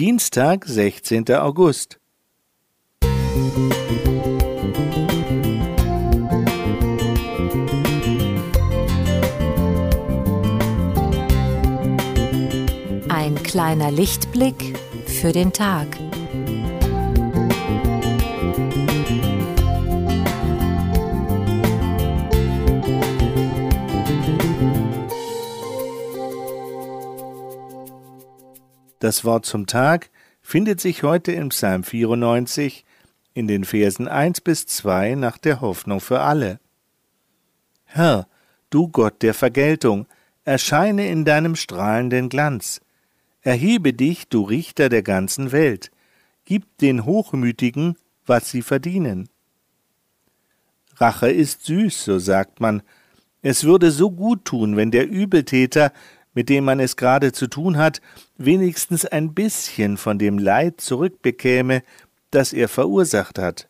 Dienstag, 16. August. Ein kleiner Lichtblick für den Tag. Das Wort zum Tag findet sich heute im Psalm 94 in den Versen 1 bis 2 nach der Hoffnung für alle. Herr, du Gott der Vergeltung, erscheine in deinem strahlenden Glanz. Erhebe dich, du Richter der ganzen Welt. Gib den Hochmütigen, was sie verdienen. Rache ist süß, so sagt man. Es würde so gut tun, wenn der Übeltäter mit dem man es gerade zu tun hat, wenigstens ein bisschen von dem Leid zurückbekäme, das er verursacht hat.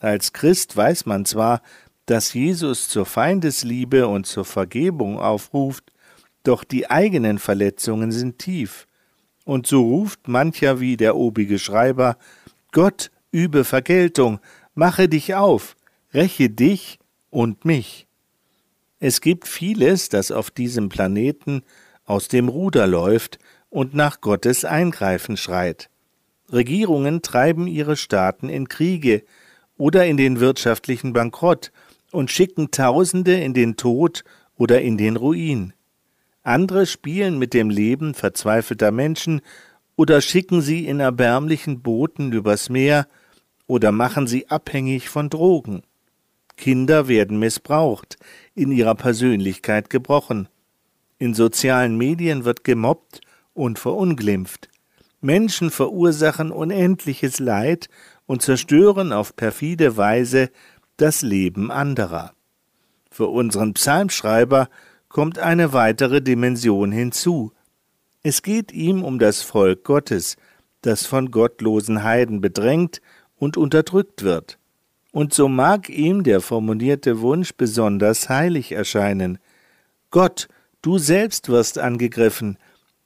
Als Christ weiß man zwar, dass Jesus zur Feindesliebe und zur Vergebung aufruft, doch die eigenen Verletzungen sind tief. Und so ruft mancher wie der obige Schreiber Gott übe Vergeltung, mache dich auf, räche dich und mich. Es gibt vieles, das auf diesem Planeten aus dem Ruder läuft und nach Gottes Eingreifen schreit. Regierungen treiben ihre Staaten in Kriege oder in den wirtschaftlichen Bankrott und schicken Tausende in den Tod oder in den Ruin. Andere spielen mit dem Leben verzweifelter Menschen oder schicken sie in erbärmlichen Booten übers Meer oder machen sie abhängig von Drogen. Kinder werden missbraucht, in ihrer Persönlichkeit gebrochen. In sozialen Medien wird gemobbt und verunglimpft. Menschen verursachen unendliches Leid und zerstören auf perfide Weise das Leben anderer. Für unseren Psalmschreiber kommt eine weitere Dimension hinzu. Es geht ihm um das Volk Gottes, das von gottlosen Heiden bedrängt und unterdrückt wird. Und so mag ihm der formulierte Wunsch besonders heilig erscheinen. Gott, du selbst wirst angegriffen,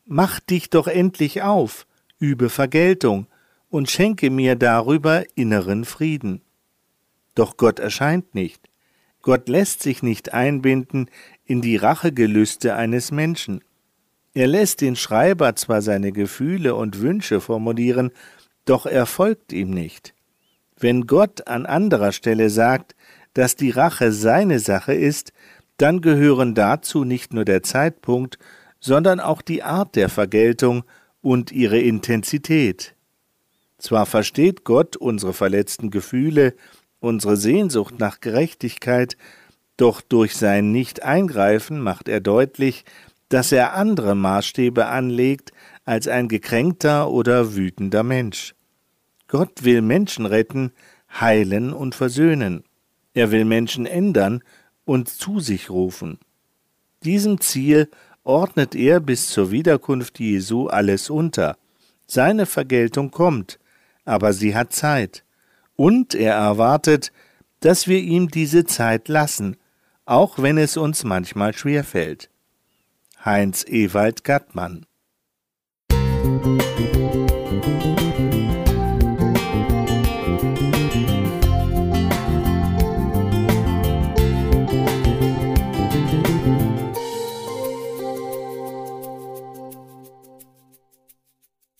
mach dich doch endlich auf, übe Vergeltung und schenke mir darüber inneren Frieden. Doch Gott erscheint nicht. Gott lässt sich nicht einbinden in die Rachegelüste eines Menschen. Er lässt den Schreiber zwar seine Gefühle und Wünsche formulieren, doch er folgt ihm nicht. Wenn Gott an anderer Stelle sagt, dass die Rache seine Sache ist, dann gehören dazu nicht nur der Zeitpunkt, sondern auch die Art der Vergeltung und ihre Intensität. Zwar versteht Gott unsere verletzten Gefühle, unsere Sehnsucht nach Gerechtigkeit, doch durch sein Nicht-Eingreifen macht er deutlich, dass er andere Maßstäbe anlegt als ein gekränkter oder wütender Mensch. Gott will Menschen retten, heilen und versöhnen. Er will Menschen ändern und zu sich rufen. Diesem Ziel ordnet er bis zur Wiederkunft Jesu alles unter. Seine Vergeltung kommt, aber sie hat Zeit. Und er erwartet, dass wir ihm diese Zeit lassen, auch wenn es uns manchmal schwerfällt. Heinz Ewald Gattmann Musik